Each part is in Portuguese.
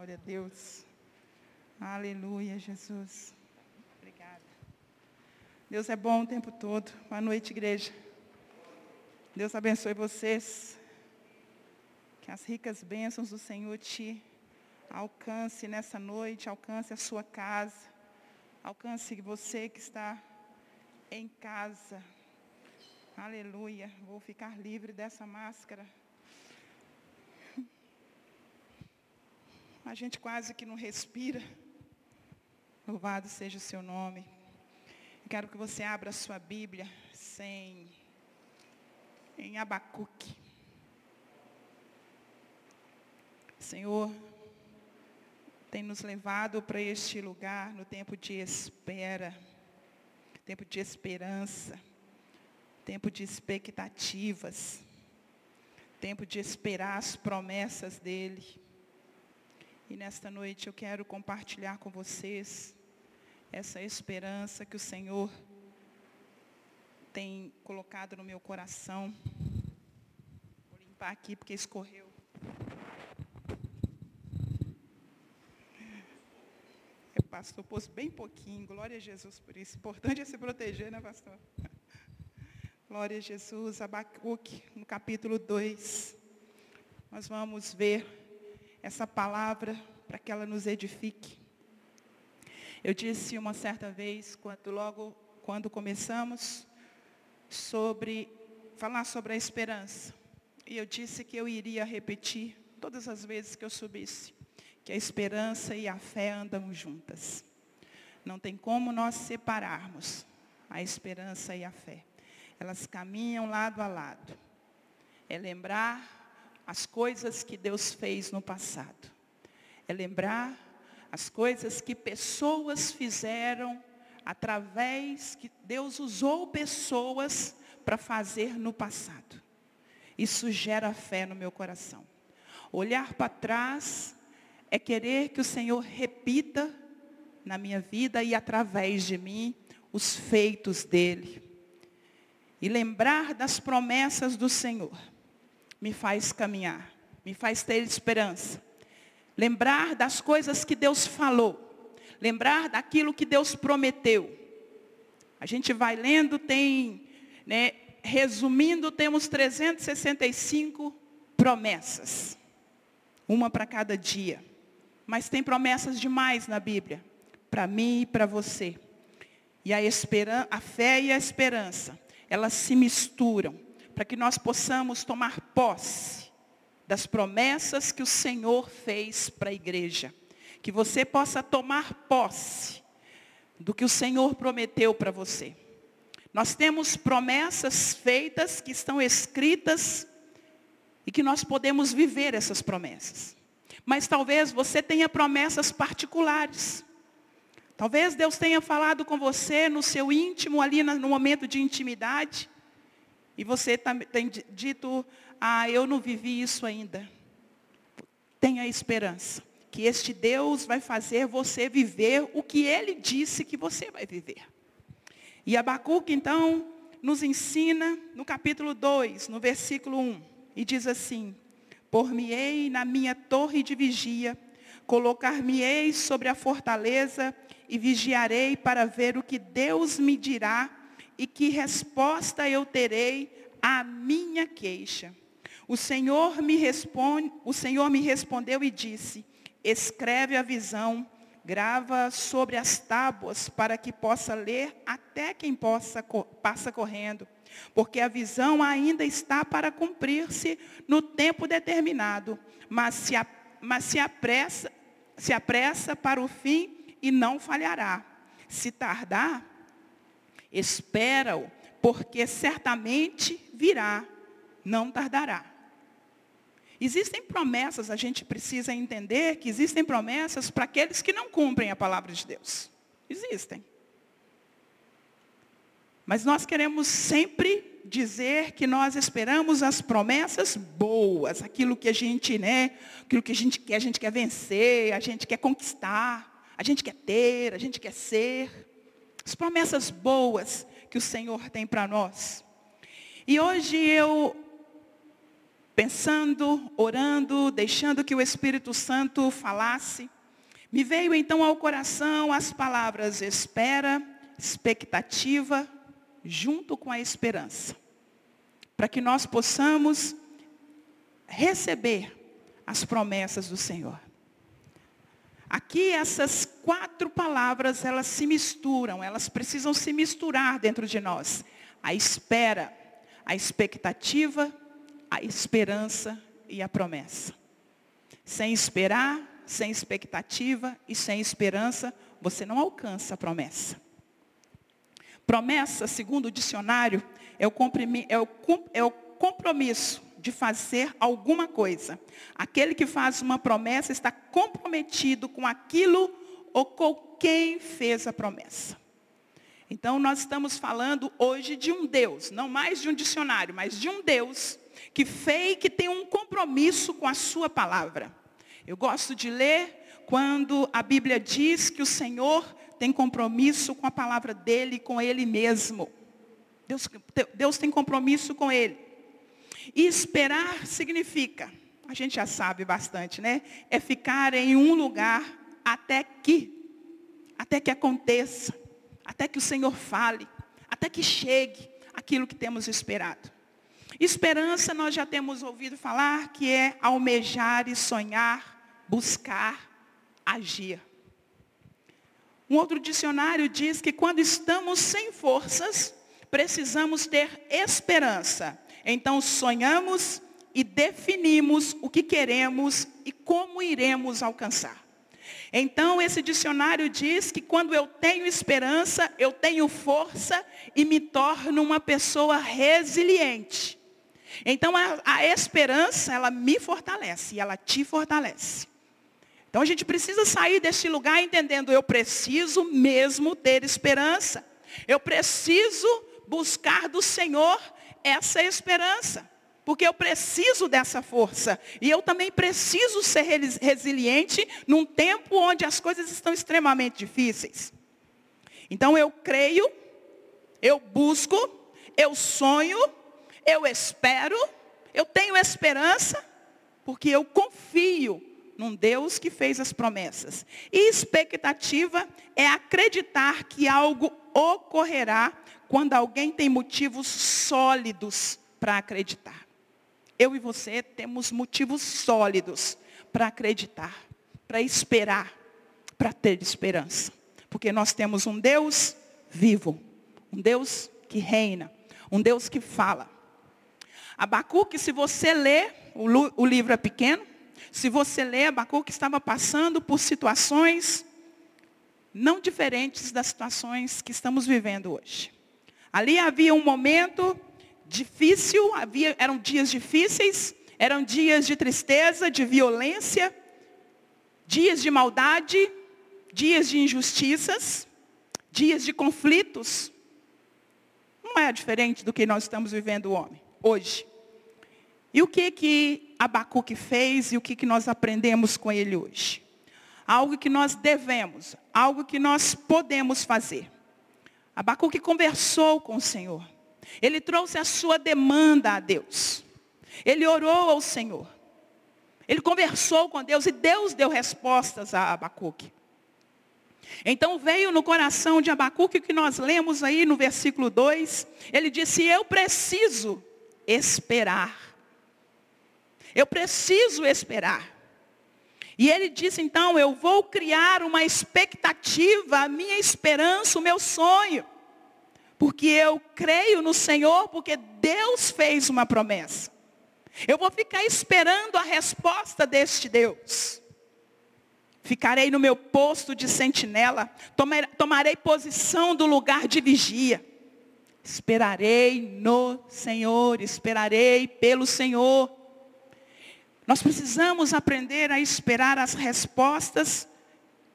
Glória a Deus. Aleluia, Jesus. Obrigada. Deus é bom o tempo todo. Boa noite, igreja. Deus abençoe vocês. Que as ricas bênçãos do Senhor te alcance nessa noite, alcance a sua casa, alcance você que está em casa. Aleluia. Vou ficar livre dessa máscara. A gente quase que não respira. Louvado seja o seu nome. quero que você abra a sua Bíblia sem em Abacuque. Senhor, tem nos levado para este lugar no tempo de espera, tempo de esperança, tempo de expectativas, tempo de esperar as promessas dEle. E nesta noite eu quero compartilhar com vocês essa esperança que o Senhor tem colocado no meu coração. Vou limpar aqui porque escorreu. O pastor pôs bem pouquinho. Glória a Jesus por isso. Importante é se proteger, né, pastor? Glória a Jesus. Abacuque, no capítulo 2. Nós vamos ver essa palavra para que ela nos edifique. Eu disse uma certa vez, quando, logo quando começamos, sobre falar sobre a esperança. E eu disse que eu iria repetir todas as vezes que eu subisse, que a esperança e a fé andam juntas. Não tem como nós separarmos a esperança e a fé. Elas caminham lado a lado. É lembrar as coisas que Deus fez no passado. É lembrar as coisas que pessoas fizeram através que Deus usou pessoas para fazer no passado. Isso gera fé no meu coração. Olhar para trás é querer que o Senhor repita na minha vida e através de mim os feitos dele. E lembrar das promessas do Senhor me faz caminhar, me faz ter esperança. Lembrar das coisas que Deus falou, lembrar daquilo que Deus prometeu. A gente vai lendo, tem, né, resumindo, temos 365 promessas, uma para cada dia. Mas tem promessas demais na Bíblia, para mim e para você. E a, a fé e a esperança, elas se misturam para que nós possamos tomar posse das promessas que o Senhor fez para a igreja. Que você possa tomar posse do que o Senhor prometeu para você. Nós temos promessas feitas que estão escritas e que nós podemos viver essas promessas. Mas talvez você tenha promessas particulares. Talvez Deus tenha falado com você no seu íntimo, ali no momento de intimidade. E você tá, tem dito, ah, eu não vivi isso ainda. Tenha esperança. Que este Deus vai fazer você viver o que Ele disse que você vai viver. E Abacuque, então, nos ensina no capítulo 2, no versículo 1. E diz assim, Por-me-ei na minha torre de vigia, colocar-me-ei sobre a fortaleza e vigiarei para ver o que Deus me dirá e que resposta eu terei à minha queixa. O Senhor me responde, o Senhor me respondeu e disse: Escreve a visão, grava sobre as tábuas para que possa ler até quem possa passa correndo, porque a visão ainda está para cumprir-se no tempo determinado, mas se, a, mas se apressa, se apressa para o fim e não falhará. Se tardar, Espera-o, porque certamente virá, não tardará. Existem promessas, a gente precisa entender que existem promessas para aqueles que não cumprem a palavra de Deus. Existem. Mas nós queremos sempre dizer que nós esperamos as promessas boas, aquilo que a gente, né, aquilo que a gente quer, a gente quer vencer, a gente quer conquistar, a gente quer ter, a gente quer ser as promessas boas que o Senhor tem para nós. E hoje eu pensando, orando, deixando que o Espírito Santo falasse, me veio então ao coração as palavras espera, expectativa, junto com a esperança. Para que nós possamos receber as promessas do Senhor. Aqui essas quatro palavras, elas se misturam, elas precisam se misturar dentro de nós. A espera, a expectativa, a esperança e a promessa. Sem esperar, sem expectativa e sem esperança, você não alcança a promessa. Promessa, segundo o dicionário, é o, é o, é o compromisso de fazer alguma coisa. Aquele que faz uma promessa está comprometido com aquilo ou com quem fez a promessa. Então nós estamos falando hoje de um Deus, não mais de um dicionário, mas de um Deus que fez, que tem um compromisso com a sua palavra. Eu gosto de ler quando a Bíblia diz que o Senhor tem compromisso com a palavra dele, com ele mesmo. Deus, Deus tem compromisso com ele. E esperar significa, a gente já sabe bastante, né? É ficar em um lugar até que, até que aconteça, até que o Senhor fale, até que chegue aquilo que temos esperado. Esperança nós já temos ouvido falar que é almejar e sonhar, buscar, agir. Um outro dicionário diz que quando estamos sem forças, precisamos ter esperança. Então sonhamos e definimos o que queremos e como iremos alcançar. Então esse dicionário diz que quando eu tenho esperança, eu tenho força e me torno uma pessoa resiliente. Então a, a esperança, ela me fortalece e ela te fortalece. Então a gente precisa sair desse lugar entendendo, eu preciso mesmo ter esperança. Eu preciso buscar do Senhor essa esperança. Porque eu preciso dessa força. E eu também preciso ser resiliente num tempo onde as coisas estão extremamente difíceis. Então eu creio, eu busco, eu sonho, eu espero, eu tenho esperança, porque eu confio num Deus que fez as promessas. E expectativa é acreditar que algo ocorrerá quando alguém tem motivos sólidos para acreditar. Eu e você temos motivos sólidos para acreditar, para esperar, para ter esperança. Porque nós temos um Deus vivo, um Deus que reina, um Deus que fala. Abacuque, se você ler, o, livro é pequeno, se você ler, Abacuque estava passando por situações não diferentes das situações que estamos vivendo hoje. Ali havia um momento difícil, havia, eram dias difíceis, eram dias de tristeza, de violência, dias de maldade, dias de injustiças, dias de conflitos. Não é diferente do que nós estamos vivendo hoje. E o que que Abacuque fez e o que que nós aprendemos com ele hoje? Algo que nós devemos, algo que nós podemos fazer. Abacuque conversou com o Senhor. Ele trouxe a sua demanda a Deus. Ele orou ao Senhor. Ele conversou com Deus e Deus deu respostas a Abacuque. Então veio no coração de Abacuque o que nós lemos aí no versículo 2. Ele disse: Eu preciso esperar eu preciso esperar. E ele disse então, eu vou criar uma expectativa, a minha esperança, o meu sonho. Porque eu creio no Senhor, porque Deus fez uma promessa. Eu vou ficar esperando a resposta deste Deus. Ficarei no meu posto de sentinela, tomarei posição do lugar de vigia. Esperarei no Senhor, esperarei pelo Senhor. Nós precisamos aprender a esperar as respostas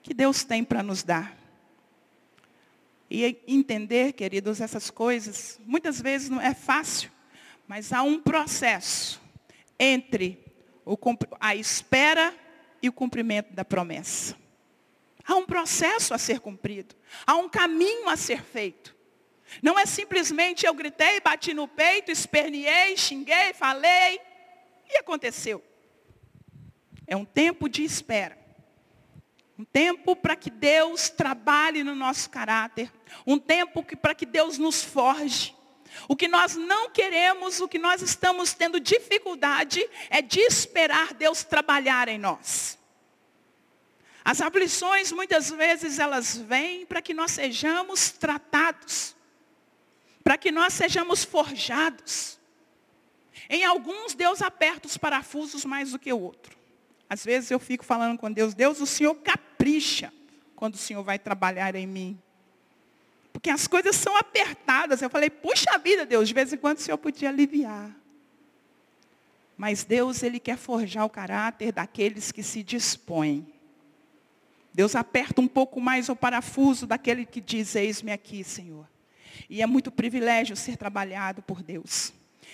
que Deus tem para nos dar. E entender, queridos, essas coisas, muitas vezes não é fácil, mas há um processo entre a espera e o cumprimento da promessa. Há um processo a ser cumprido, há um caminho a ser feito. Não é simplesmente eu gritei, bati no peito, esperneei, xinguei, falei, E aconteceu. É um tempo de espera. Um tempo para que Deus trabalhe no nosso caráter. Um tempo para que Deus nos forge. O que nós não queremos, o que nós estamos tendo dificuldade é de esperar Deus trabalhar em nós. As aflições muitas vezes elas vêm para que nós sejamos tratados, para que nós sejamos forjados. Em alguns Deus aperta os parafusos mais do que o outro. Às vezes eu fico falando com Deus, Deus, o Senhor capricha quando o Senhor vai trabalhar em mim. Porque as coisas são apertadas. Eu falei, puxa vida, Deus, de vez em quando o Senhor podia aliviar. Mas Deus, Ele quer forjar o caráter daqueles que se dispõem. Deus aperta um pouco mais o parafuso daquele que diz, eis-me aqui, Senhor. E é muito privilégio ser trabalhado por Deus.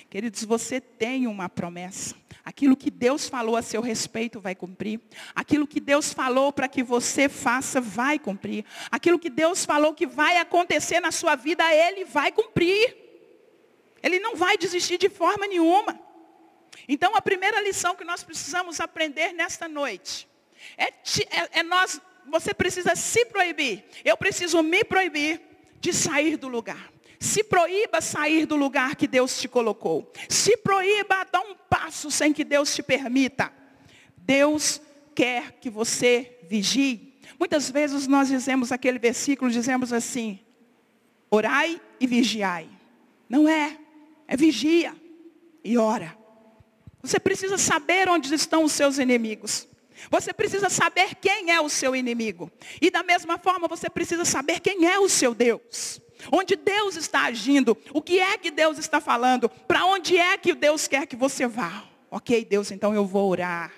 Queridos, você tem uma promessa. Aquilo que Deus falou a seu respeito vai cumprir. Aquilo que Deus falou para que você faça vai cumprir. Aquilo que Deus falou que vai acontecer na sua vida, Ele vai cumprir. Ele não vai desistir de forma nenhuma. Então, a primeira lição que nós precisamos aprender nesta noite é, é, é nós, você precisa se proibir. Eu preciso me proibir de sair do lugar. Se proíba sair do lugar que Deus te colocou. Se proíba dar um passo sem que Deus te permita. Deus quer que você vigie. Muitas vezes nós dizemos aquele versículo, dizemos assim, orai e vigiai. Não é, é vigia e ora. Você precisa saber onde estão os seus inimigos. Você precisa saber quem é o seu inimigo. E da mesma forma, você precisa saber quem é o seu Deus onde Deus está agindo, o que é que Deus está falando, para onde é que Deus quer que você vá. Ok, Deus, então eu vou orar.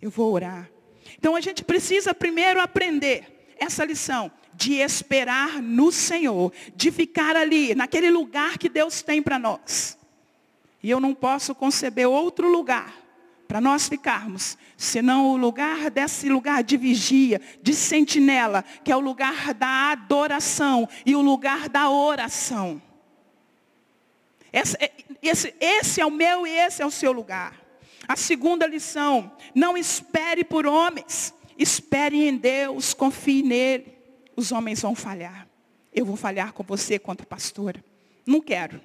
Eu vou orar. Então a gente precisa primeiro aprender essa lição de esperar no Senhor, de ficar ali, naquele lugar que Deus tem para nós. E eu não posso conceber outro lugar para nós ficarmos, senão o lugar desse lugar de vigia, de sentinela, que é o lugar da adoração e o lugar da oração. Esse, é, esse, esse é o meu e esse é o seu lugar. A segunda lição, não espere por homens, espere em Deus, confie nele. Os homens vão falhar. Eu vou falhar com você quanto pastora. Não quero.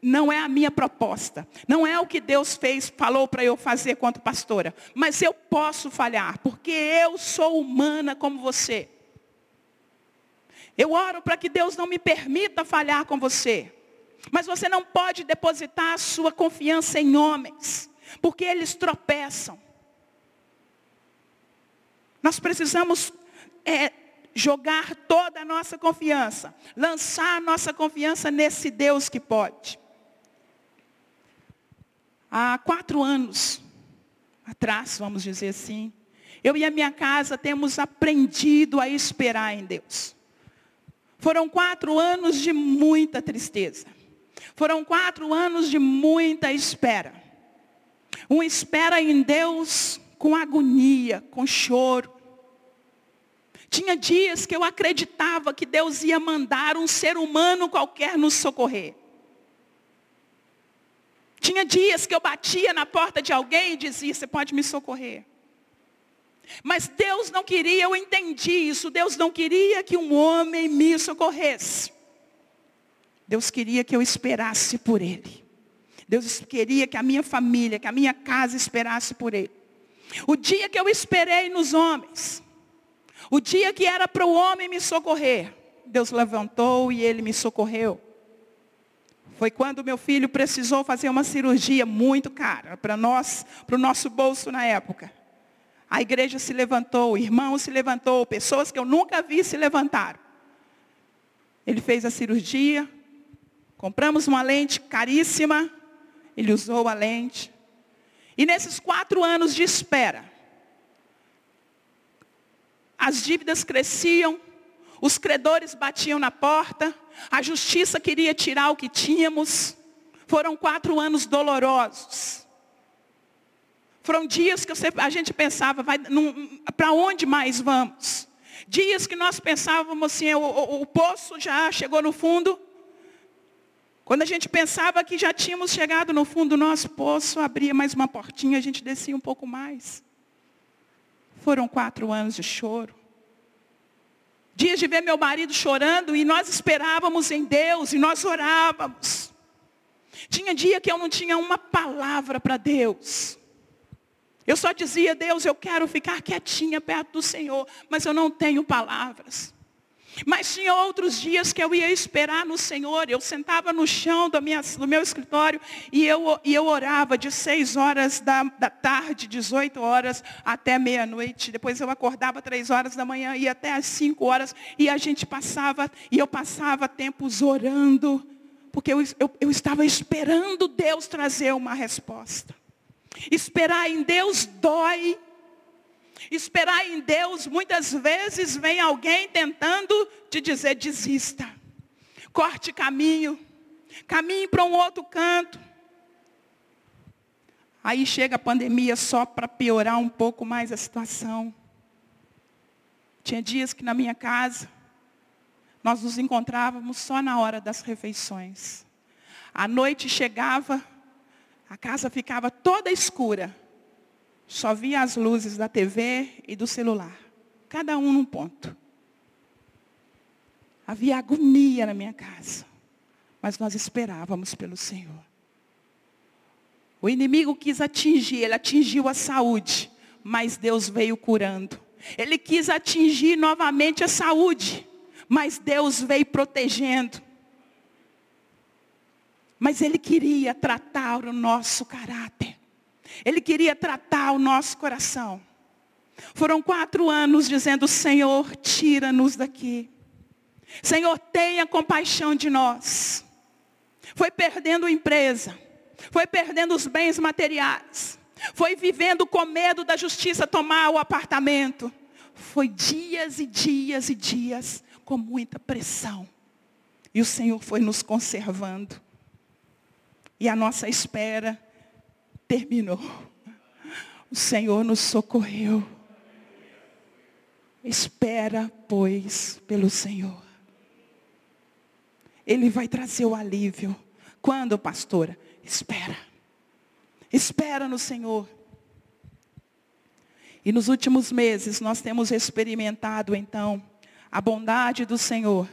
Não é a minha proposta. Não é o que Deus fez, falou para eu fazer quanto pastora. Mas eu posso falhar, porque eu sou humana como você. Eu oro para que Deus não me permita falhar com você. Mas você não pode depositar a sua confiança em homens, porque eles tropeçam. Nós precisamos é, jogar toda a nossa confiança, lançar a nossa confiança nesse Deus que pode. Há quatro anos atrás, vamos dizer assim, eu e a minha casa temos aprendido a esperar em Deus. Foram quatro anos de muita tristeza. Foram quatro anos de muita espera. Uma espera em Deus com agonia, com choro. Tinha dias que eu acreditava que Deus ia mandar um ser humano qualquer nos socorrer. Tinha dias que eu batia na porta de alguém e dizia, você pode me socorrer. Mas Deus não queria, eu entendi isso, Deus não queria que um homem me socorresse. Deus queria que eu esperasse por Ele. Deus queria que a minha família, que a minha casa esperasse por Ele. O dia que eu esperei nos homens, o dia que era para o homem me socorrer, Deus levantou e Ele me socorreu. Foi quando meu filho precisou fazer uma cirurgia muito cara para nós, para o nosso bolso na época. A igreja se levantou, o irmão se levantou, pessoas que eu nunca vi se levantaram. Ele fez a cirurgia, compramos uma lente caríssima, ele usou a lente. E nesses quatro anos de espera, as dívidas cresciam, os credores batiam na porta, a justiça queria tirar o que tínhamos. Foram quatro anos dolorosos. Foram dias que a gente pensava, para onde mais vamos? Dias que nós pensávamos assim, o, o, o poço já chegou no fundo. Quando a gente pensava que já tínhamos chegado no fundo do nosso poço, abria mais uma portinha, a gente descia um pouco mais. Foram quatro anos de choro. Dias de ver meu marido chorando e nós esperávamos em Deus e nós orávamos. Tinha dia que eu não tinha uma palavra para Deus. Eu só dizia, Deus, eu quero ficar quietinha perto do Senhor, mas eu não tenho palavras. Mas tinha outros dias que eu ia esperar no Senhor. Eu sentava no chão do, minha, do meu escritório e eu, e eu orava de 6 horas da, da tarde, 18 horas, até meia-noite. Depois eu acordava 3 horas da manhã e até às 5 horas. E a gente passava, e eu passava tempos orando. Porque eu, eu, eu estava esperando Deus trazer uma resposta. Esperar em Deus dói. Esperar em Deus, muitas vezes vem alguém tentando te dizer desista. Corte caminho. Caminhe para um outro canto. Aí chega a pandemia só para piorar um pouco mais a situação. Tinha dias que na minha casa, nós nos encontrávamos só na hora das refeições. A noite chegava, a casa ficava toda escura. Só via as luzes da TV e do celular. Cada um num ponto. Havia agonia na minha casa. Mas nós esperávamos pelo Senhor. O inimigo quis atingir, ele atingiu a saúde. Mas Deus veio curando. Ele quis atingir novamente a saúde. Mas Deus veio protegendo. Mas Ele queria tratar o nosso caráter. Ele queria tratar o nosso coração. Foram quatro anos dizendo, Senhor, tira-nos daqui. Senhor, tenha compaixão de nós. Foi perdendo empresa. Foi perdendo os bens materiais. Foi vivendo com medo da justiça tomar o apartamento. Foi dias e dias e dias com muita pressão. E o Senhor foi nos conservando. E a nossa espera terminou. O Senhor nos socorreu. Espera, pois, pelo Senhor. Ele vai trazer o alívio. Quando, pastora? Espera. Espera no Senhor. E nos últimos meses nós temos experimentado então a bondade do Senhor.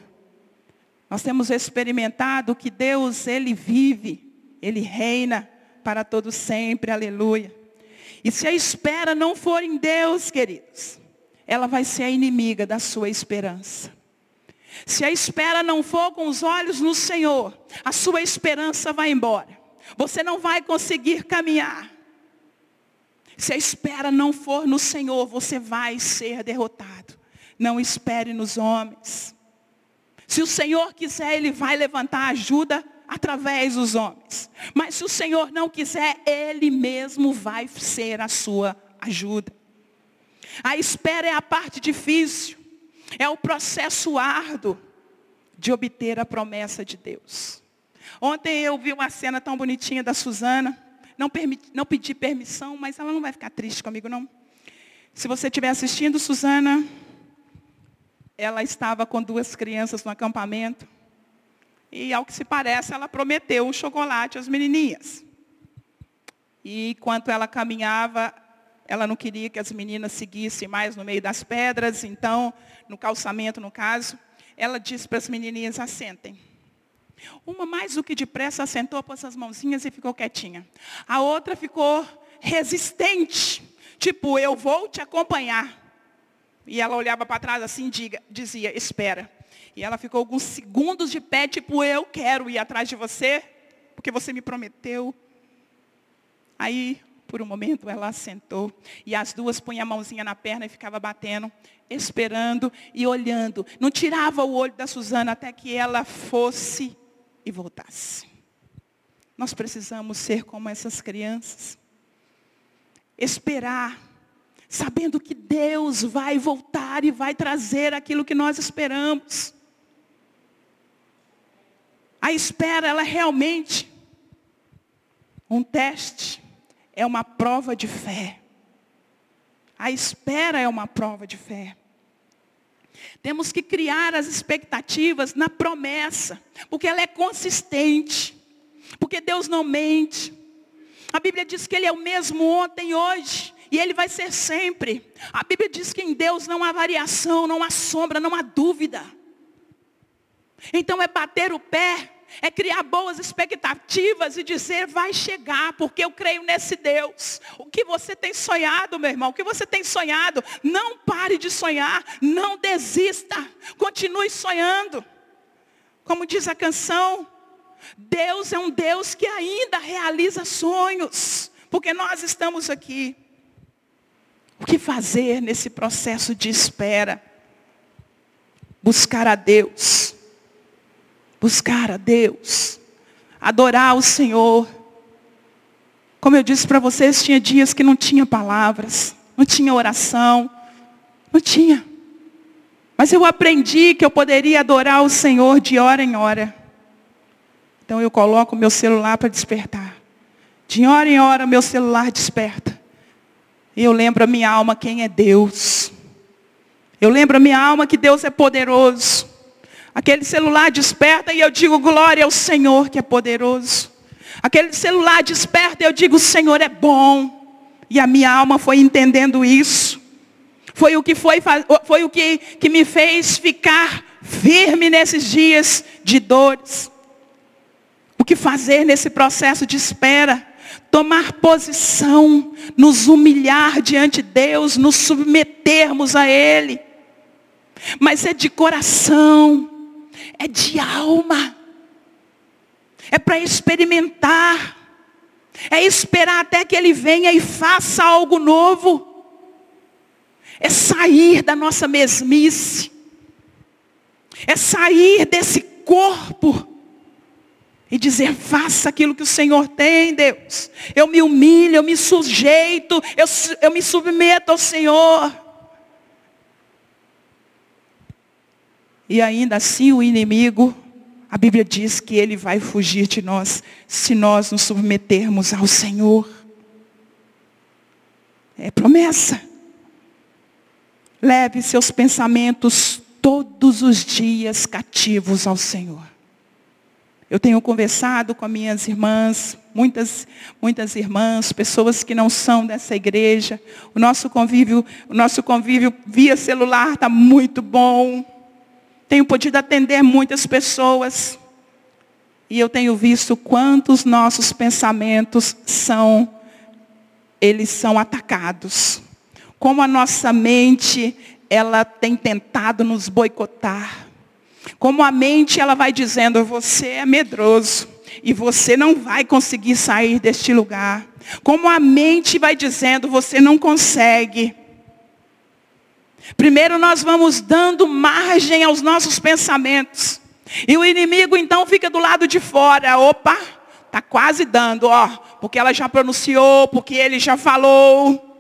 Nós temos experimentado que Deus, Ele vive, Ele reina para todo sempre, aleluia. E se a espera não for em Deus, queridos, ela vai ser a inimiga da sua esperança. Se a espera não for com os olhos no Senhor, a sua esperança vai embora. Você não vai conseguir caminhar. Se a espera não for no Senhor, você vai ser derrotado. Não espere nos homens. Se o Senhor quiser, Ele vai levantar ajuda através dos homens. Mas se o Senhor não quiser, Ele mesmo vai ser a sua ajuda. A espera é a parte difícil, é o processo árduo de obter a promessa de Deus. Ontem eu vi uma cena tão bonitinha da Suzana, não, não pedi permissão, mas ela não vai ficar triste comigo não. Se você estiver assistindo, Suzana, ela estava com duas crianças no acampamento. E ao que se parece, ela prometeu o chocolate às menininhas. E enquanto ela caminhava, ela não queria que as meninas seguissem mais no meio das pedras, então, no calçamento, no caso, ela disse para as menininhas, assentem. Uma mais do que depressa assentou, pôs as mãozinhas e ficou quietinha. A outra ficou resistente, tipo, eu vou te acompanhar. E ela olhava para trás assim, diga, dizia, espera. E ela ficou alguns segundos de pé, tipo, eu quero ir atrás de você, porque você me prometeu. Aí, por um momento, ela sentou. E as duas punham a mãozinha na perna e ficava batendo, esperando e olhando. Não tirava o olho da Suzana até que ela fosse e voltasse. Nós precisamos ser como essas crianças. Esperar, sabendo que Deus vai voltar e vai trazer aquilo que nós esperamos. A espera, ela é realmente um teste, é uma prova de fé. A espera é uma prova de fé. Temos que criar as expectativas na promessa, porque ela é consistente, porque Deus não mente. A Bíblia diz que Ele é o mesmo ontem e hoje, e Ele vai ser sempre. A Bíblia diz que em Deus não há variação, não há sombra, não há dúvida. Então é bater o pé é criar boas expectativas e dizer, vai chegar, porque eu creio nesse Deus. O que você tem sonhado, meu irmão, o que você tem sonhado, não pare de sonhar, não desista, continue sonhando. Como diz a canção, Deus é um Deus que ainda realiza sonhos, porque nós estamos aqui. O que fazer nesse processo de espera? Buscar a Deus buscar a Deus, adorar o Senhor. Como eu disse para vocês, tinha dias que não tinha palavras, não tinha oração, não tinha. Mas eu aprendi que eu poderia adorar o Senhor de hora em hora. Então eu coloco o meu celular para despertar. De hora em hora meu celular desperta. E eu lembro a minha alma quem é Deus. Eu lembro a minha alma que Deus é poderoso. Aquele celular desperta e eu digo glória ao Senhor que é poderoso. Aquele celular desperta e eu digo o Senhor é bom. E a minha alma foi entendendo isso. Foi o que foi, foi o que, que me fez ficar firme nesses dias de dores. O que fazer nesse processo de espera? Tomar posição, nos humilhar diante de Deus, nos submetermos a Ele. Mas é de coração é de alma. É para experimentar. É esperar até que Ele venha e faça algo novo. É sair da nossa mesmice. É sair desse corpo. E dizer, faça aquilo que o Senhor tem, Deus. Eu me humilho, eu me sujeito, eu, eu me submeto ao Senhor. E ainda assim o inimigo, a Bíblia diz que ele vai fugir de nós se nós nos submetermos ao Senhor. É promessa. Leve seus pensamentos todos os dias cativos ao Senhor. Eu tenho conversado com minhas irmãs, muitas, muitas irmãs, pessoas que não são dessa igreja. O nosso convívio, o nosso convívio via celular está muito bom. Tenho podido atender muitas pessoas. E eu tenho visto quantos nossos pensamentos são, eles são atacados. Como a nossa mente, ela tem tentado nos boicotar. Como a mente, ela vai dizendo, você é medroso. E você não vai conseguir sair deste lugar. Como a mente vai dizendo, você não consegue. Primeiro nós vamos dando margem aos nossos pensamentos. E o inimigo então fica do lado de fora. Opa, está quase dando, ó. Porque ela já pronunciou, porque ele já falou.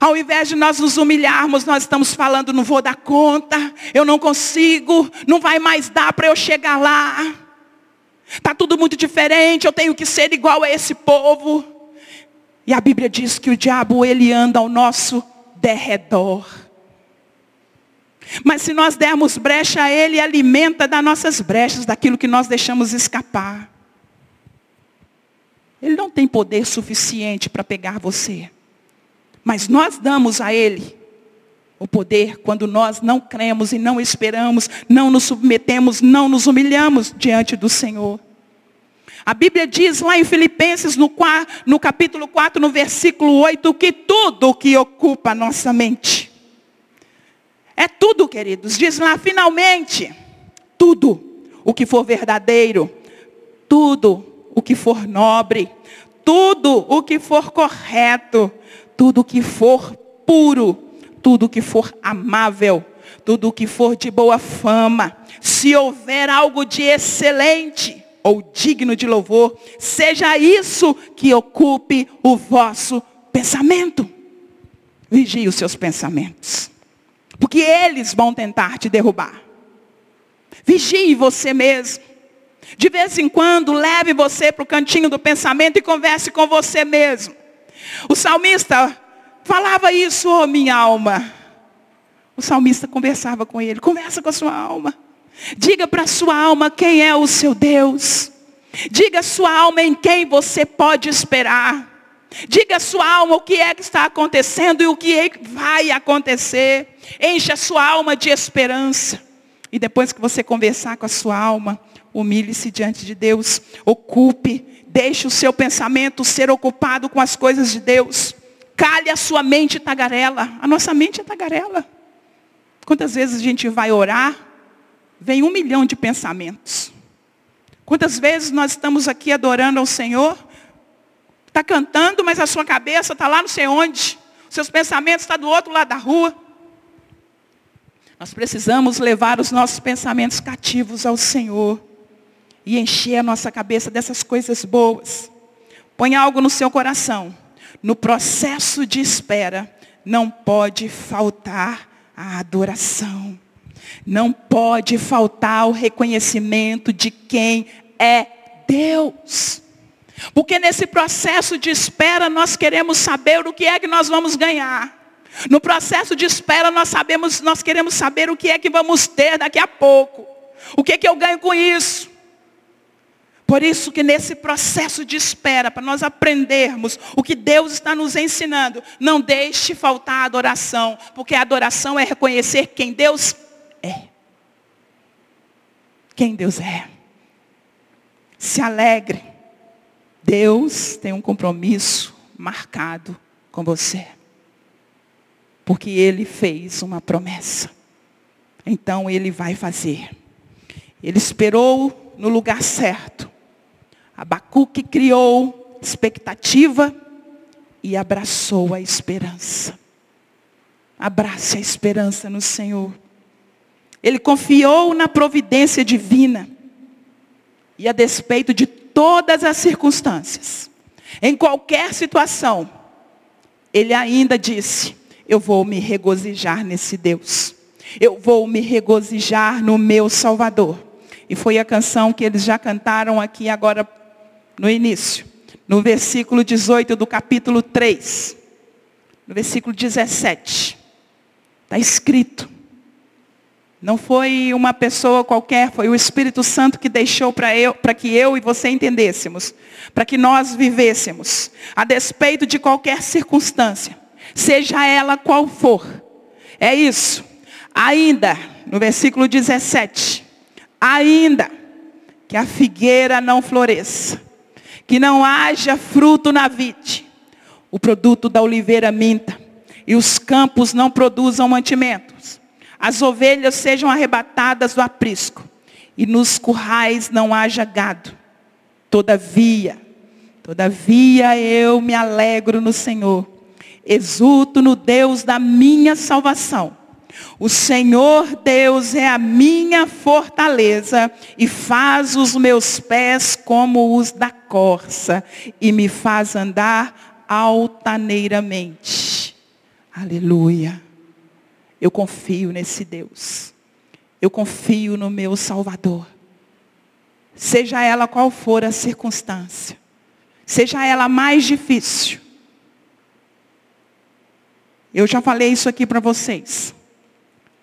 Ao invés de nós nos humilharmos, nós estamos falando, não vou dar conta, eu não consigo, não vai mais dar para eu chegar lá. Está tudo muito diferente, eu tenho que ser igual a esse povo. E a Bíblia diz que o diabo, ele anda ao nosso derredor. Mas se nós dermos brecha a Ele, alimenta das nossas brechas, daquilo que nós deixamos escapar. Ele não tem poder suficiente para pegar você. Mas nós damos a Ele o poder quando nós não cremos e não esperamos, não nos submetemos, não nos humilhamos diante do Senhor. A Bíblia diz lá em Filipenses, no, no capítulo 4, no versículo 8, que tudo que ocupa a nossa mente. É tudo, queridos. Diz lá, finalmente, tudo o que for verdadeiro, tudo o que for nobre, tudo o que for correto, tudo que for puro, tudo que for amável, tudo que for de boa fama, se houver algo de excelente, ou digno de louvor, seja isso que ocupe o vosso pensamento. Vigie os seus pensamentos. Porque eles vão tentar te derrubar. Vigie você mesmo. De vez em quando, leve você para o cantinho do pensamento e converse com você mesmo. O salmista falava isso, oh minha alma. O salmista conversava com ele. Conversa com a sua alma. Diga para a sua alma quem é o seu Deus. Diga a sua alma em quem você pode esperar. Diga a sua alma o que é que está acontecendo e o que é vai acontecer. Enche a sua alma de esperança. E depois que você conversar com a sua alma, humilhe-se diante de Deus. Ocupe, deixe o seu pensamento ser ocupado com as coisas de Deus. Cale a sua mente tagarela. A nossa mente é tagarela. Quantas vezes a gente vai orar, vem um milhão de pensamentos. Quantas vezes nós estamos aqui adorando ao Senhor, está cantando, mas a sua cabeça está lá não sei onde, seus pensamentos estão tá do outro lado da rua. Nós precisamos levar os nossos pensamentos cativos ao Senhor e encher a nossa cabeça dessas coisas boas. Põe algo no seu coração. No processo de espera, não pode faltar a adoração. Não pode faltar o reconhecimento de quem é Deus. Porque nesse processo de espera nós queremos saber o que é que nós vamos ganhar. No processo de espera nós sabemos, nós queremos saber o que é que vamos ter daqui a pouco. O que é que eu ganho com isso? Por isso que nesse processo de espera, para nós aprendermos o que Deus está nos ensinando, não deixe faltar a adoração, porque a adoração é reconhecer quem Deus é. Quem Deus é. Se alegre. Deus tem um compromisso marcado com você. Porque Ele fez uma promessa. Então Ele vai fazer. Ele esperou no lugar certo Abacuque criou expectativa e abraçou a esperança. Abrace a esperança no Senhor. Ele confiou na providência divina. E a despeito de todas as circunstâncias, em qualquer situação, ele ainda disse: Eu vou me regozijar nesse Deus. Eu vou me regozijar no meu Salvador. E foi a canção que eles já cantaram aqui agora no início, no versículo 18 do capítulo 3, no versículo 17. Está escrito. Não foi uma pessoa qualquer, foi o Espírito Santo que deixou para que eu e você entendêssemos, para que nós vivêssemos, a despeito de qualquer circunstância, seja ela qual for. É isso. Ainda, no versículo 17, ainda que a figueira não floresça, que não haja fruto na vide, o produto da oliveira minta, e os campos não produzam mantimentos, as ovelhas sejam arrebatadas do aprisco, e nos currais não haja gado. Todavia, todavia eu me alegro no Senhor, exulto no Deus da minha salvação. O Senhor Deus é a minha fortaleza e faz os meus pés como os da corça e me faz andar altaneiramente. Aleluia. Eu confio nesse Deus. Eu confio no meu Salvador. Seja ela qual for a circunstância. Seja ela mais difícil. Eu já falei isso aqui para vocês.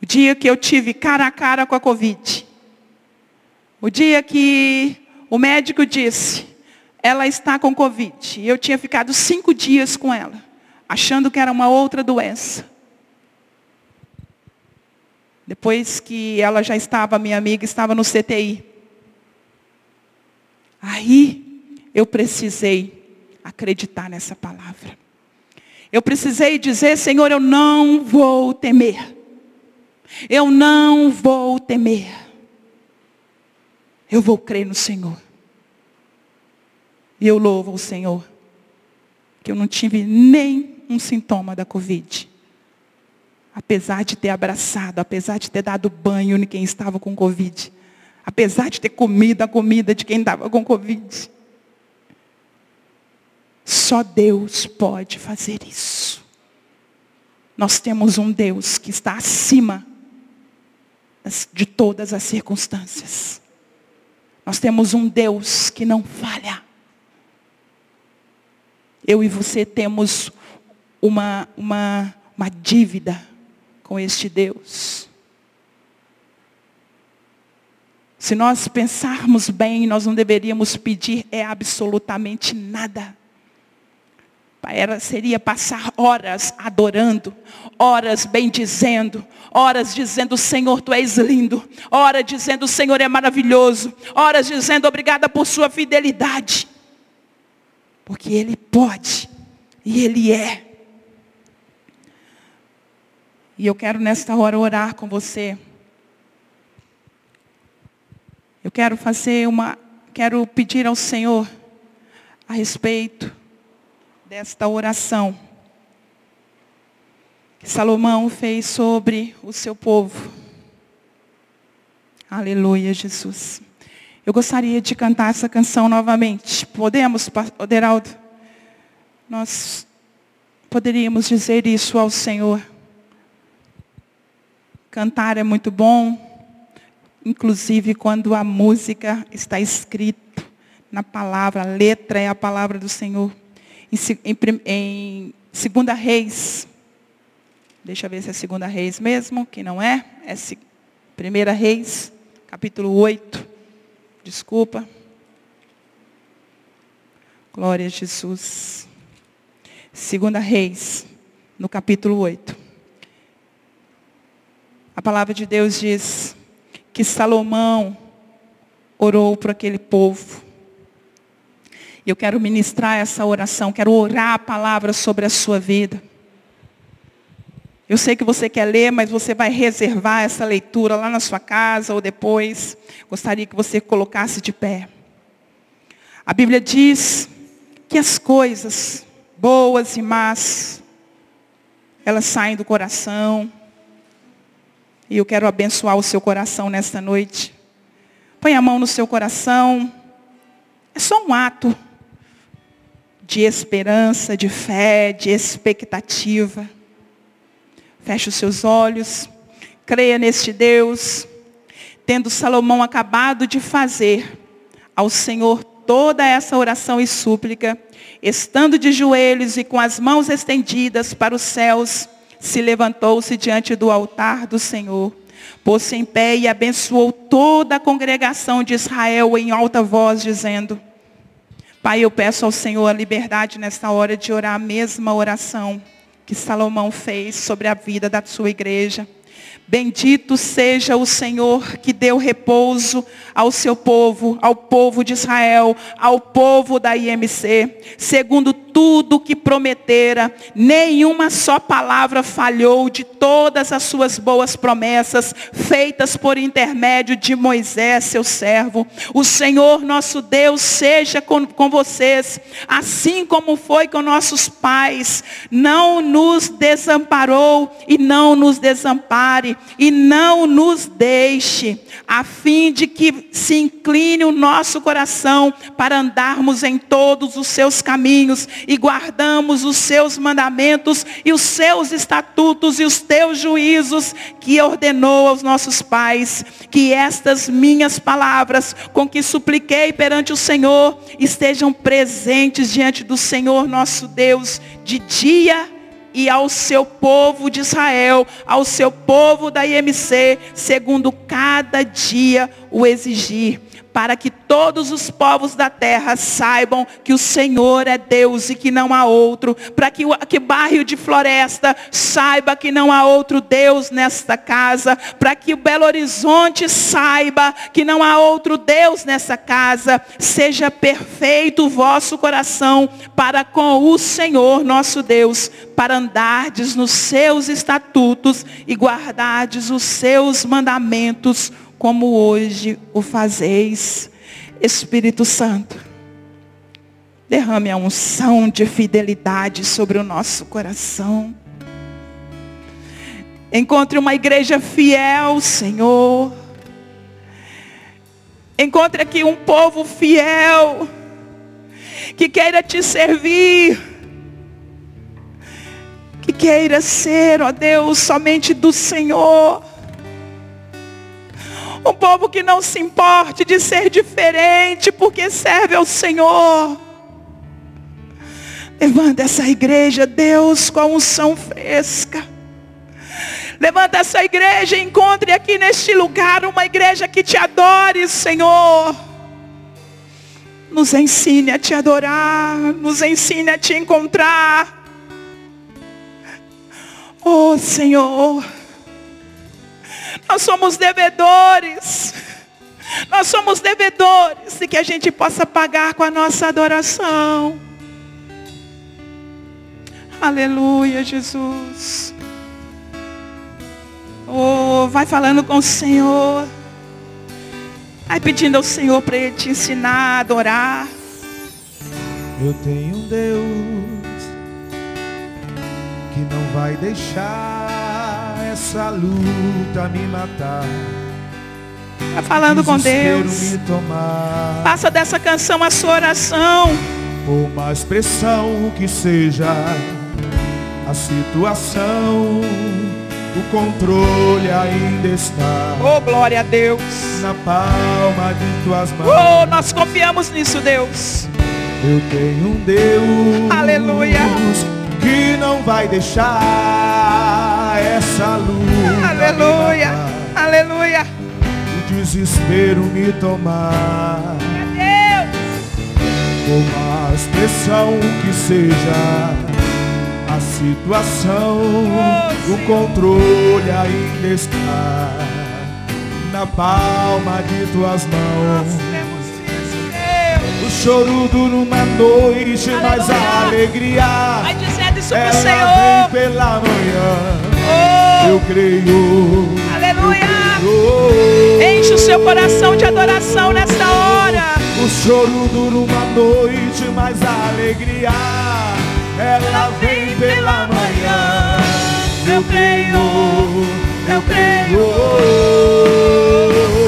O dia que eu tive cara a cara com a Covid. O dia que o médico disse, ela está com Covid. E eu tinha ficado cinco dias com ela, achando que era uma outra doença. Depois que ela já estava, minha amiga, estava no CTI. Aí eu precisei acreditar nessa palavra. Eu precisei dizer, Senhor, eu não vou temer. Eu não vou temer. Eu vou crer no Senhor. E eu louvo ao Senhor. Que eu não tive nem um sintoma da Covid. Apesar de ter abraçado, apesar de ter dado banho em quem estava com Covid. Apesar de ter comido a comida de quem estava com Covid. Só Deus pode fazer isso. Nós temos um Deus que está acima de todas as circunstâncias. Nós temos um Deus que não falha. Eu e você temos uma, uma, uma dívida com este Deus. Se nós pensarmos bem, nós não deveríamos pedir é absolutamente nada. Era, seria passar horas adorando, horas bendizendo, horas dizendo, Senhor, Tu és lindo, horas dizendo, Senhor é maravilhoso, horas dizendo, obrigada por sua fidelidade. Porque Ele pode, e Ele é. E eu quero nesta hora orar com você. Eu quero fazer uma, quero pedir ao Senhor a respeito desta oração que Salomão fez sobre o seu povo. Aleluia, Jesus. Eu gostaria de cantar essa canção novamente. Podemos, Oderaldo? Nós poderíamos dizer isso ao Senhor. Cantar é muito bom, inclusive quando a música está escrita na palavra, a letra é a palavra do Senhor em, em, Segunda Reis, deixa eu ver se é Segunda Reis mesmo, que não é, é Primeira Reis, capítulo 8, desculpa. Glória a Jesus. Segunda Reis, no capítulo 8. A palavra de Deus diz que Salomão orou por aquele povo. E eu quero ministrar essa oração, quero orar a palavra sobre a sua vida. Eu sei que você quer ler, mas você vai reservar essa leitura lá na sua casa ou depois. Gostaria que você colocasse de pé. A Bíblia diz que as coisas boas e más, elas saem do coração. E eu quero abençoar o seu coração nesta noite. Põe a mão no seu coração. É só um ato de esperança, de fé, de expectativa. Feche os seus olhos, creia neste Deus, tendo Salomão acabado de fazer ao Senhor toda essa oração e súplica, estando de joelhos e com as mãos estendidas para os céus, se levantou-se diante do altar do Senhor, pôs-se em pé e abençoou toda a congregação de Israel em alta voz, dizendo: Pai, eu peço ao Senhor a liberdade nesta hora de orar a mesma oração que Salomão fez sobre a vida da sua igreja. Bendito seja o Senhor que deu repouso ao seu povo, ao povo de Israel, ao povo da IMC, segundo tudo que prometera, nenhuma só palavra falhou de todas as suas boas promessas feitas por intermédio de Moisés, seu servo. O Senhor nosso Deus seja com, com vocês, assim como foi com nossos pais, não nos desamparou e não nos desampare e não nos deixe, a fim de que se incline o nosso coração para andarmos em todos os seus caminhos e guardamos os seus mandamentos e os seus estatutos e os teus juízos que ordenou aos nossos pais. Que estas minhas palavras, com que supliquei perante o Senhor, estejam presentes diante do Senhor nosso Deus, de dia e ao seu povo de Israel, ao seu povo da IMC, segundo cada dia o exigir para que todos os povos da terra saibam que o Senhor é Deus e que não há outro, para que o que bairro de floresta saiba que não há outro Deus nesta casa, para que o Belo Horizonte saiba que não há outro Deus nessa casa, seja perfeito o vosso coração para com o Senhor nosso Deus, para andardes nos seus estatutos e guardardes os seus mandamentos como hoje o fazeis. Espírito Santo, derrame a unção de fidelidade sobre o nosso coração. Encontre uma igreja fiel, Senhor. Encontre aqui um povo fiel, que queira te servir, que queira ser, ó Deus, somente do Senhor. Um povo que não se importe de ser diferente, porque serve ao Senhor. Levanta essa igreja, Deus, com a unção fresca. Levanta essa igreja e encontre aqui neste lugar uma igreja que te adore, Senhor. Nos ensine a te adorar, nos ensine a te encontrar. Oh Senhor, nós somos devedores. Nós somos devedores e que a gente possa pagar com a nossa adoração. Aleluia, Jesus. Oh, vai falando com o Senhor. Vai pedindo ao Senhor para Ele te ensinar a adorar. Eu tenho um Deus que não vai deixar essa luta me matar. Vai falando com Deus. Faça dessa canção a sua oração. Por mais pressão que seja a situação, o controle ainda está. Oh, glória a Deus. Na palma de tuas mãos. Oh, nós confiamos nisso, Deus. Eu tenho um Deus. Aleluia. Que não vai deixar essa luta. Aleluia. Aleluia. O desespero me tomar. Por mais pressão que seja a situação, oh, o controle ainda está na palma de tuas mãos. O choro dura uma noite, Aleluia. mas a alegria Isso ela Senhor. vem pela manhã. Oh. Eu creio. Aleluia. Eu creio. Enche o seu coração de adoração nesta hora. O choro dura uma noite, mas a alegria ela vem pela manhã. Eu creio, eu creio.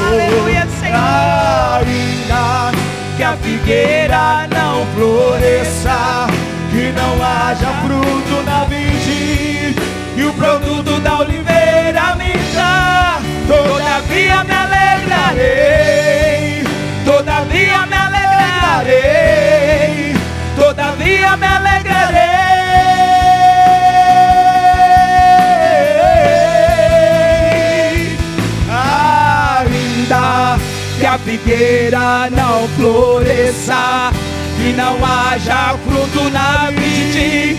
Aleluia, Senhor. Ainda que a figueira não floresça, que não haja fruto na vide, e o produto da oliveira minta, todavia me alegrarei, todavia me alegrarei, todavia me alegrarei. Ainda que a figueira não floresça, que não haja fruto na vide,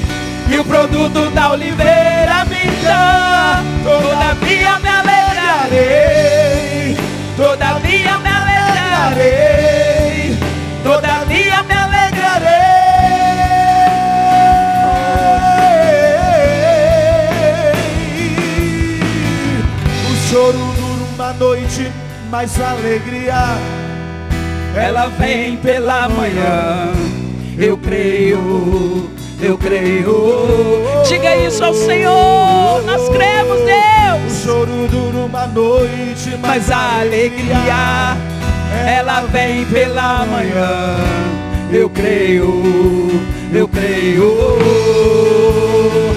e o produto da oliveira minta, todavia me alegrarei, todavia me alegrarei, todavia me alegrarei. O choro dura uma noite, mas a alegria ela vem pela manhã. Eu creio, eu creio. Diga isso ao Senhor. Nós cremos, O Deus. choro dura uma noite, Mas a alegria, ela vem pela manhã. Eu creio, eu creio.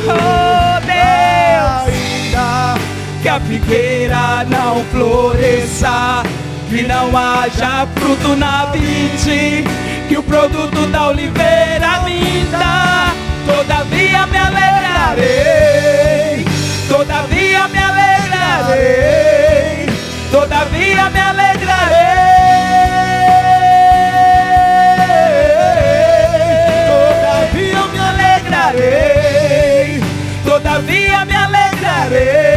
Oh, Deus. Ainda que a figueira não floresça, que não haja fruto na vide, que o produto da oliveira minta, todavia me alegrarei, todavia me alegrarei, todavia me alegrarei, todavia me alegrarei, todavia me alegrarei,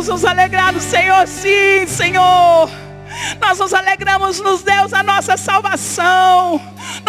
vamos nos alegrar no Senhor, sim, Senhor. Nós nos alegramos nos Deus a nossa salvação.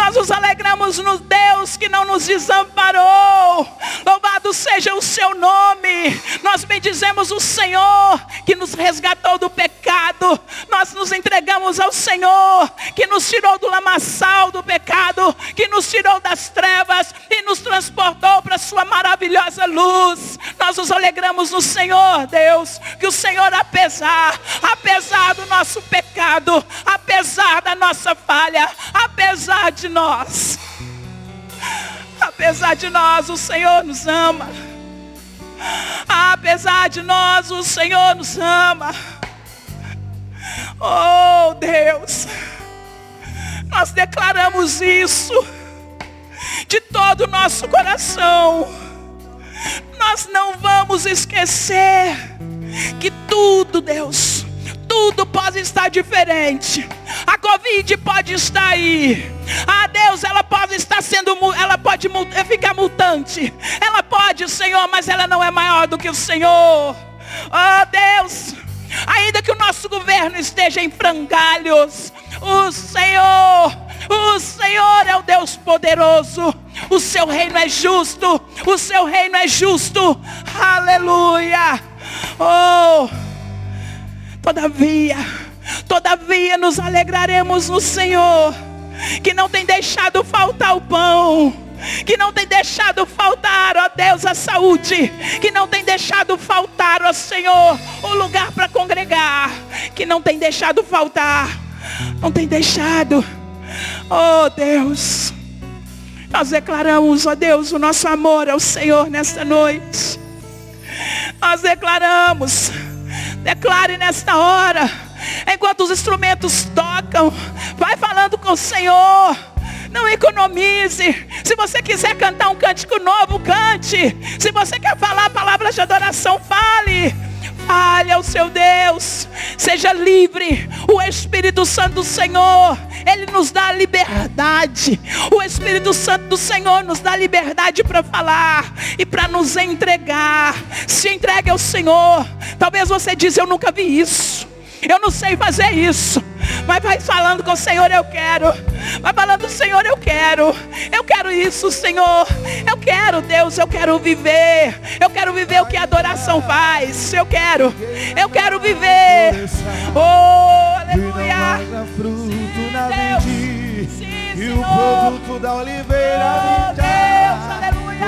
Nós nos alegramos no Deus que não nos desamparou. Louvado seja o seu nome. Nós bendizemos o Senhor que nos resgatou do pecado. Nós nos entregamos ao Senhor que nos tirou do lamaçal do pecado, que nos tirou das trevas e nos transportou para a sua maravilhosa luz. Nós nos alegramos no Senhor, Deus, que o Senhor apesar, apesar do nosso pecado, apesar da nossa falha, apesar de nós, apesar de nós, o Senhor nos ama. Apesar de nós, o Senhor nos ama. Oh Deus, nós declaramos isso de todo o nosso coração. Nós não vamos esquecer que tudo, Deus, tudo pode estar diferente. A Covid pode estar aí. Ah, Deus, ela pode estar sendo, ela pode ficar mutante. Ela pode, Senhor, mas ela não é maior do que o Senhor. Oh, Deus, ainda que o nosso governo esteja em frangalhos, o Senhor, o Senhor é o Deus poderoso. O seu reino é justo. O seu reino é justo. Aleluia. Oh, todavia, todavia nos alegraremos no Senhor, que não tem deixado faltar o pão que não tem deixado faltar, ó Deus, a saúde, que não tem deixado faltar, ó Senhor, o lugar para congregar, que não tem deixado faltar, não tem deixado, ó Deus. Nós declaramos, ó Deus, o nosso amor ao Senhor nesta noite. Nós declaramos, declare nesta hora, enquanto os instrumentos tocam, vai falando com o Senhor. Não economize. Se você quiser cantar um cântico novo, cante. Se você quer falar palavras de adoração, fale. Fale ao seu Deus. Seja livre. O Espírito Santo do Senhor, ele nos dá liberdade. O Espírito Santo do Senhor nos dá liberdade para falar e para nos entregar. Se entregue ao Senhor. Talvez você diz, eu nunca vi isso. Eu não sei fazer isso. Mas vai falando com o Senhor, eu quero. Vai falando, Senhor, eu quero. Eu quero isso, Senhor. Eu quero, Deus, eu quero viver. Eu quero viver o que a adoração faz. Eu quero. Eu quero viver. Oh, aleluia. E o produto da oliveira. Oh, Deus, aleluia.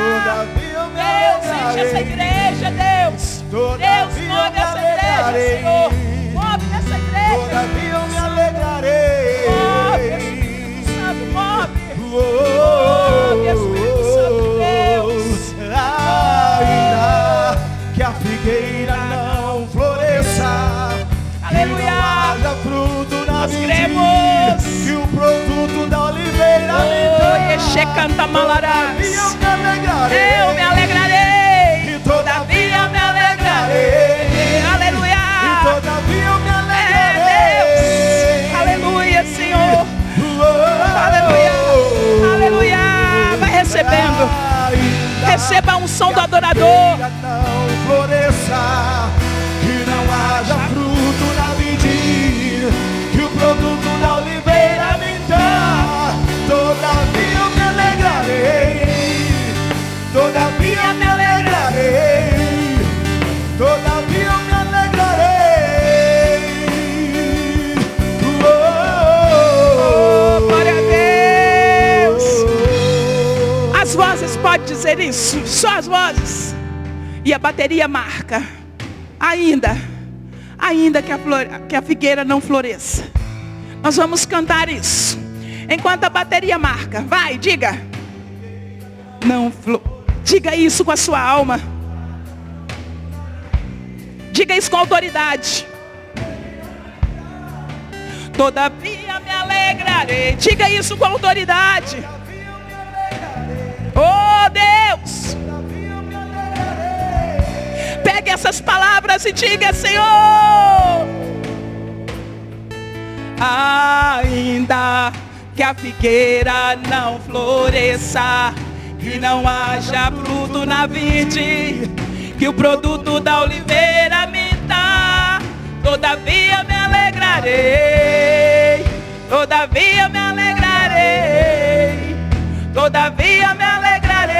Deus, enche essa igreja, Deus. Deus, move essa igreja, Senhor. Todavia eu me alegrarei. Move, Espírito Santo, Deus. Ainda que a figueira não floresça. Aleluia. Que não haja fruto na Nós vide, cremos. Que o produto da oliveira Oh, me alegrarei. Eu me alegrarei. Receba a isso, só as vozes. E a bateria marca. Ainda, ainda que a, flor, que a figueira não floresça. Nós vamos cantar isso. Enquanto a bateria marca. Vai, diga. Não flo... Diga isso com a sua alma. Diga isso com autoridade. Todavia me alegrarei. Diga isso com autoridade. Oh Deus. Pegue essas palavras e diga, Senhor. Ainda que a figueira não floresça, que não haja fruto na vide, que o produto da oliveira minta, todavia me alegrarei, todavia me alegrarei, todavia me alegrarei.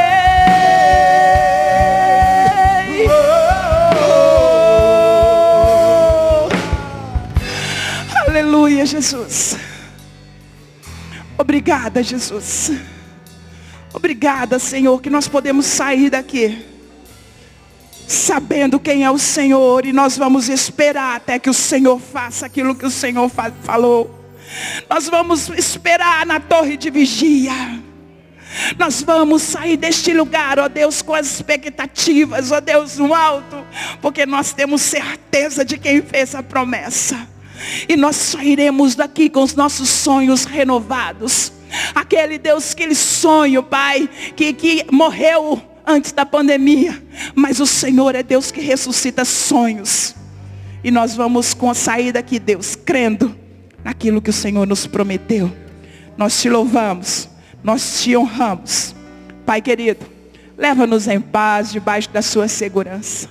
Oh, aleluia, Jesus. Obrigada, Jesus. Obrigada, Senhor, que nós podemos sair daqui sabendo quem é o Senhor e nós vamos esperar até que o Senhor faça aquilo que o Senhor fa falou. Nós vamos esperar na torre de vigia. Nós vamos sair deste lugar, ó Deus, com as expectativas, ó Deus, no alto, porque nós temos certeza de quem fez a promessa. E nós sairemos daqui com os nossos sonhos renovados. Aquele Deus, aquele sonho, Pai, que, que morreu antes da pandemia. Mas o Senhor é Deus que ressuscita sonhos. E nós vamos com a saída aqui, Deus, crendo naquilo que o Senhor nos prometeu. Nós te louvamos, nós te honramos. Pai querido, leva-nos em paz debaixo da sua segurança.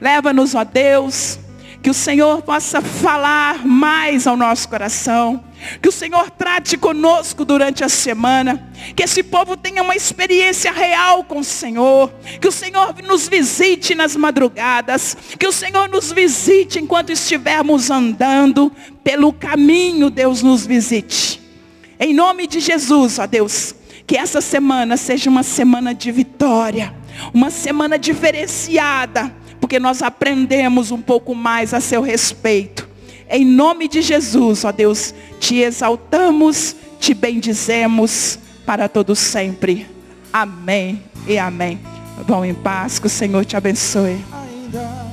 Leva-nos, ó Deus, que o Senhor possa falar mais ao nosso coração. Que o Senhor trate conosco durante a semana. Que esse povo tenha uma experiência real com o Senhor. Que o Senhor nos visite nas madrugadas. Que o Senhor nos visite enquanto estivermos andando pelo caminho. Deus nos visite. Em nome de Jesus, ó Deus. Que essa semana seja uma semana de vitória. Uma semana diferenciada porque nós aprendemos um pouco mais a seu respeito. Em nome de Jesus, ó Deus, te exaltamos, te bendizemos para todos sempre. Amém e amém. Vão em paz, que o Senhor te abençoe. Ainda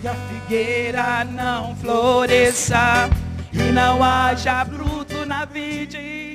que a figueira não floresça e não haja happy Jesus.